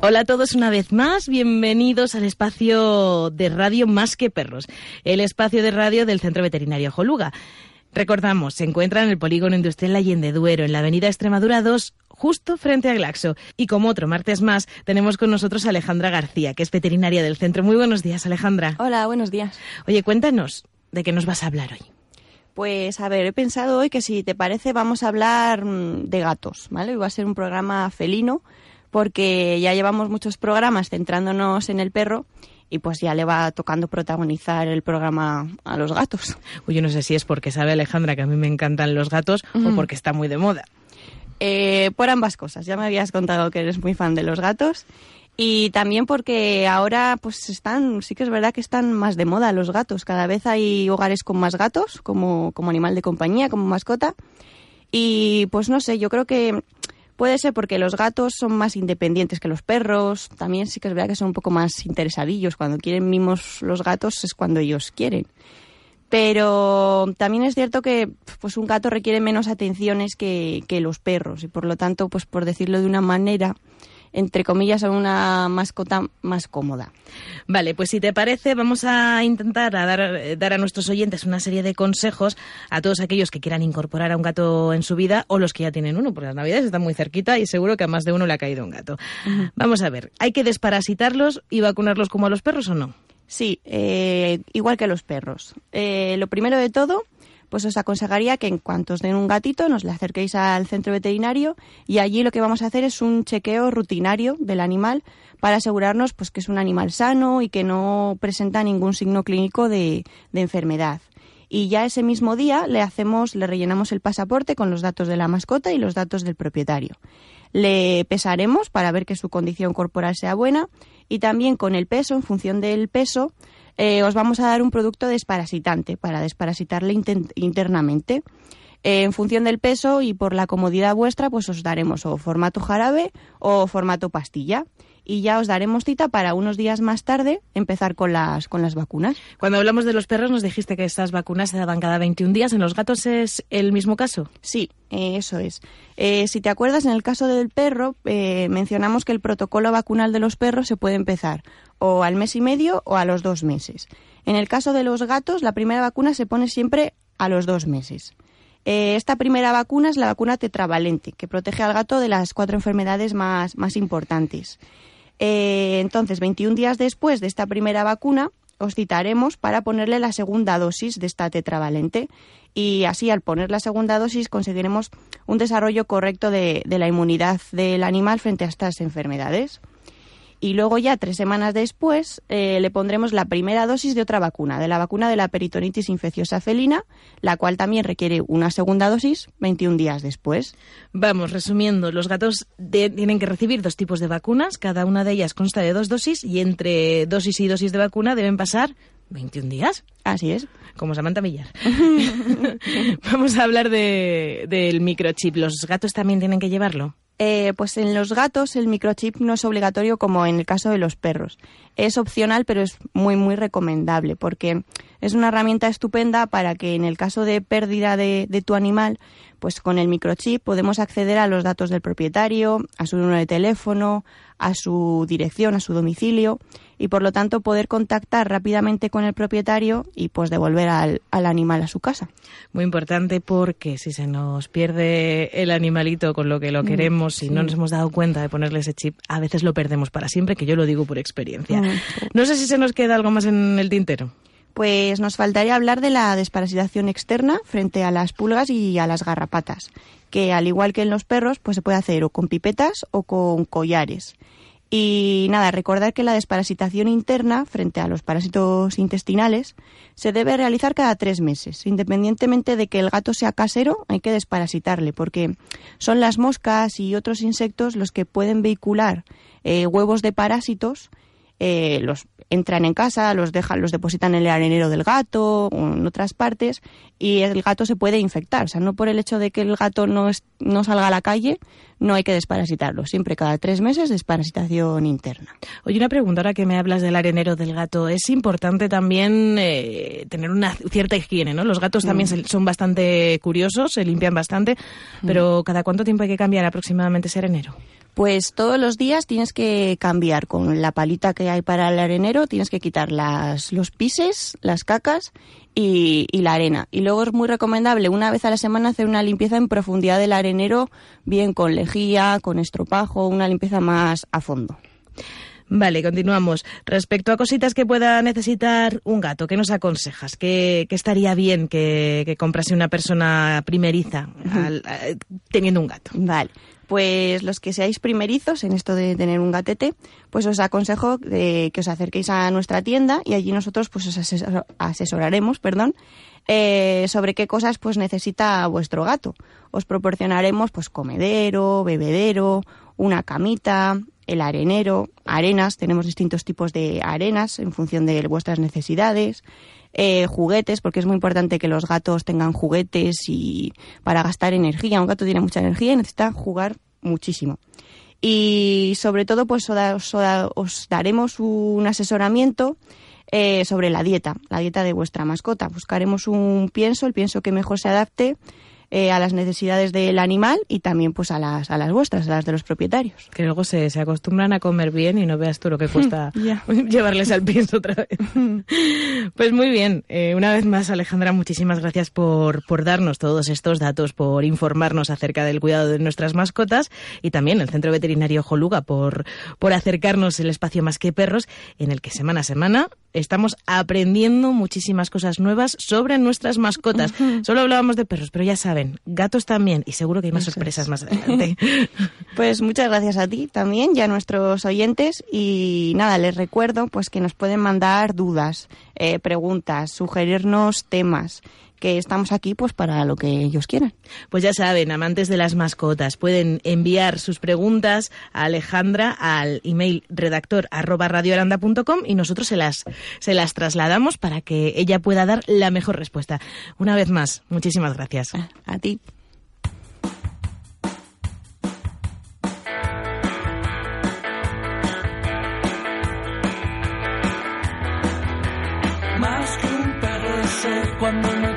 Hola a todos una vez más, bienvenidos al espacio de radio Más que Perros, el espacio de radio del Centro Veterinario Joluga. Recordamos, se encuentra en el Polígono Industrial Allende Duero, en la avenida Extremadura 2, justo frente a Glaxo. Y como otro martes más, tenemos con nosotros a Alejandra García, que es veterinaria del centro. Muy buenos días, Alejandra. Hola, buenos días. Oye, cuéntanos, ¿de qué nos vas a hablar hoy? Pues a ver, he pensado hoy que si te parece vamos a hablar mm, de gatos, ¿vale? Hoy va a ser un programa felino porque ya llevamos muchos programas centrándonos en el perro y pues ya le va tocando protagonizar el programa a los gatos. Uy, yo no sé si es porque sabe Alejandra que a mí me encantan los gatos o porque está muy de moda. Eh, por ambas cosas. Ya me habías contado que eres muy fan de los gatos y también porque ahora pues están, sí que es verdad que están más de moda los gatos. Cada vez hay hogares con más gatos como, como animal de compañía, como mascota. Y pues no sé, yo creo que Puede ser porque los gatos son más independientes que los perros. También sí que es verdad que son un poco más interesadillos. Cuando quieren mimos los gatos es cuando ellos quieren. Pero también es cierto que pues un gato requiere menos atenciones que, que los perros y por lo tanto, pues por decirlo de una manera, entre comillas, a una mascota más cómoda. Vale, pues si te parece, vamos a intentar dar, dar a nuestros oyentes una serie de consejos a todos aquellos que quieran incorporar a un gato en su vida o los que ya tienen uno, porque las navidades están muy cerquita y seguro que a más de uno le ha caído un gato. Vamos a ver, ¿hay que desparasitarlos y vacunarlos como a los perros o no? Sí, eh, igual que los perros. Eh, lo primero de todo pues os aconsejaría que en cuanto os den un gatito nos le acerquéis al centro veterinario y allí lo que vamos a hacer es un chequeo rutinario del animal para asegurarnos pues que es un animal sano y que no presenta ningún signo clínico de, de enfermedad y ya ese mismo día le hacemos, le rellenamos el pasaporte con los datos de la mascota y los datos del propietario. Le pesaremos para ver que su condición corporal sea buena y también con el peso, en función del peso, eh, os vamos a dar un producto desparasitante para desparasitarle internamente. En función del peso y por la comodidad vuestra, pues os daremos o formato jarabe o formato pastilla y ya os daremos cita para unos días más tarde empezar con las, con las vacunas. Cuando hablamos de los perros nos dijiste que estas vacunas se daban cada 21 días. ¿En los gatos es el mismo caso? Sí, eh, eso es. Eh, si te acuerdas, en el caso del perro eh, mencionamos que el protocolo vacunal de los perros se puede empezar o al mes y medio o a los dos meses. En el caso de los gatos, la primera vacuna se pone siempre a los dos meses. Esta primera vacuna es la vacuna tetravalente, que protege al gato de las cuatro enfermedades más, más importantes. Eh, entonces, 21 días después de esta primera vacuna, os citaremos para ponerle la segunda dosis de esta tetravalente y así al poner la segunda dosis conseguiremos un desarrollo correcto de la inmunidad del animal frente a estas enfermedades y luego ya tres semanas después eh, le pondremos la primera dosis de otra vacuna, de la vacuna de la peritonitis infecciosa felina, la cual también requiere una segunda dosis 21 días después. Vamos, resumiendo, los gatos tienen que recibir dos tipos de vacunas, cada una de ellas consta de dos dosis y entre dosis y dosis de vacuna deben pasar 21 días. Así es. Como Samantha Millar. Vamos a hablar del microchip. ¿Los gatos también tienen que llevarlo? Eh, pues en los gatos el microchip no es obligatorio como en el caso de los perros. Es opcional, pero es muy, muy recomendable porque es una herramienta estupenda para que en el caso de pérdida de, de tu animal, pues con el microchip podemos acceder a los datos del propietario, a su número de teléfono, a su dirección, a su domicilio y por lo tanto poder contactar rápidamente con el propietario y pues devolver al, animal a su casa. Muy importante porque si se nos pierde el animalito con lo que lo mm, queremos, y no nos hemos dado cuenta de ponerle ese chip, a veces lo perdemos para siempre, que yo lo digo por experiencia. No sé si se nos queda algo más en el tintero. Pues nos faltaría hablar de la desparasitación externa frente a las pulgas y a las garrapatas, que al igual que en los perros, pues se puede hacer o con pipetas o con collares. Y nada, recordar que la desparasitación interna frente a los parásitos intestinales se debe realizar cada tres meses. Independientemente de que el gato sea casero, hay que desparasitarle, porque son las moscas y otros insectos los que pueden vehicular eh, huevos de parásitos eh, los entran en casa, los dejan, los depositan en el arenero del gato o en otras partes y el gato se puede infectar. O sea, no por el hecho de que el gato no, no salga a la calle no hay que desparasitarlo. Siempre cada tres meses desparasitación interna. Oye, una pregunta ahora que me hablas del arenero del gato. Es importante también eh, tener una cierta higiene, ¿no? Los gatos también Mm. son bastante curiosos, se limpian bastante, pero ¿cada cuánto tiempo hay que cambiar aproximadamente ese arenero? Pues todos los días tienes que cambiar con la palita que hay para el arenero, tienes que quitar las, los pises, las cacas y, y la arena. Y luego es muy recomendable una vez a la semana hacer una limpieza en profundidad del arenero, bien con lejía, con estropajo, una limpieza más a fondo. Vale, continuamos. Respecto a cositas que pueda necesitar un gato, ¿qué nos aconsejas? ¿Qué, qué estaría bien que, que comprase una persona primeriza al- a- teniendo un gato? Vale. Pues los que seáis primerizos en esto de tener un gatete, pues os aconsejo eh, que os acerquéis a nuestra tienda y allí nosotros pues os asesor- asesoraremos, perdón, eh, sobre qué cosas pues necesita vuestro gato. Os proporcionaremos pues comedero, bebedero, una camita, el arenero, arenas, tenemos distintos tipos de arenas en función de vuestras necesidades, eh, juguetes, porque es muy importante que los gatos tengan juguetes y para gastar energía. Un gato tiene mucha energía y necesita jugar muchísimo. Y sobre todo, pues os, da- os da- os daremos un asesoramiento eh, sobre la dieta, la dieta de vuestra mascota. Buscaremos un pienso, el pienso que mejor se adapte eh, a las necesidades del animal y también pues a las, a las vuestras, a las de los propietarios. Que luego se, se acostumbran a comer bien y no veas tú lo que cuesta llevarles al pienso otra vez. Pues muy bien, eh, una vez más Alejandra, muchísimas gracias por, por darnos todos estos datos, por informarnos acerca del cuidado de nuestras mascotas y también el Centro Veterinario Joluga por, por acercarnos el espacio Más que Perros en el que semana a semana estamos aprendiendo muchísimas cosas nuevas sobre nuestras mascotas. Solo hablábamos de perros, pero ya saben, gatos también y seguro que hay más Eso es. sorpresas más adelante. Pues muchas gracias a ti también y a nuestros oyentes y nada, les recuerdo pues que nos pueden mandar dudas, eh, preguntas, sugerirnos temas, que estamos aquí pues para lo que ellos quieran. Pues ya saben, amantes de las mascotas, pueden enviar sus preguntas a Alejandra al email redactor arroba y nosotros se las, se las trasladamos para que ella pueda dar la mejor respuesta. Una vez más, muchísimas gracias. A, a ti. Más que un perro soy cuando me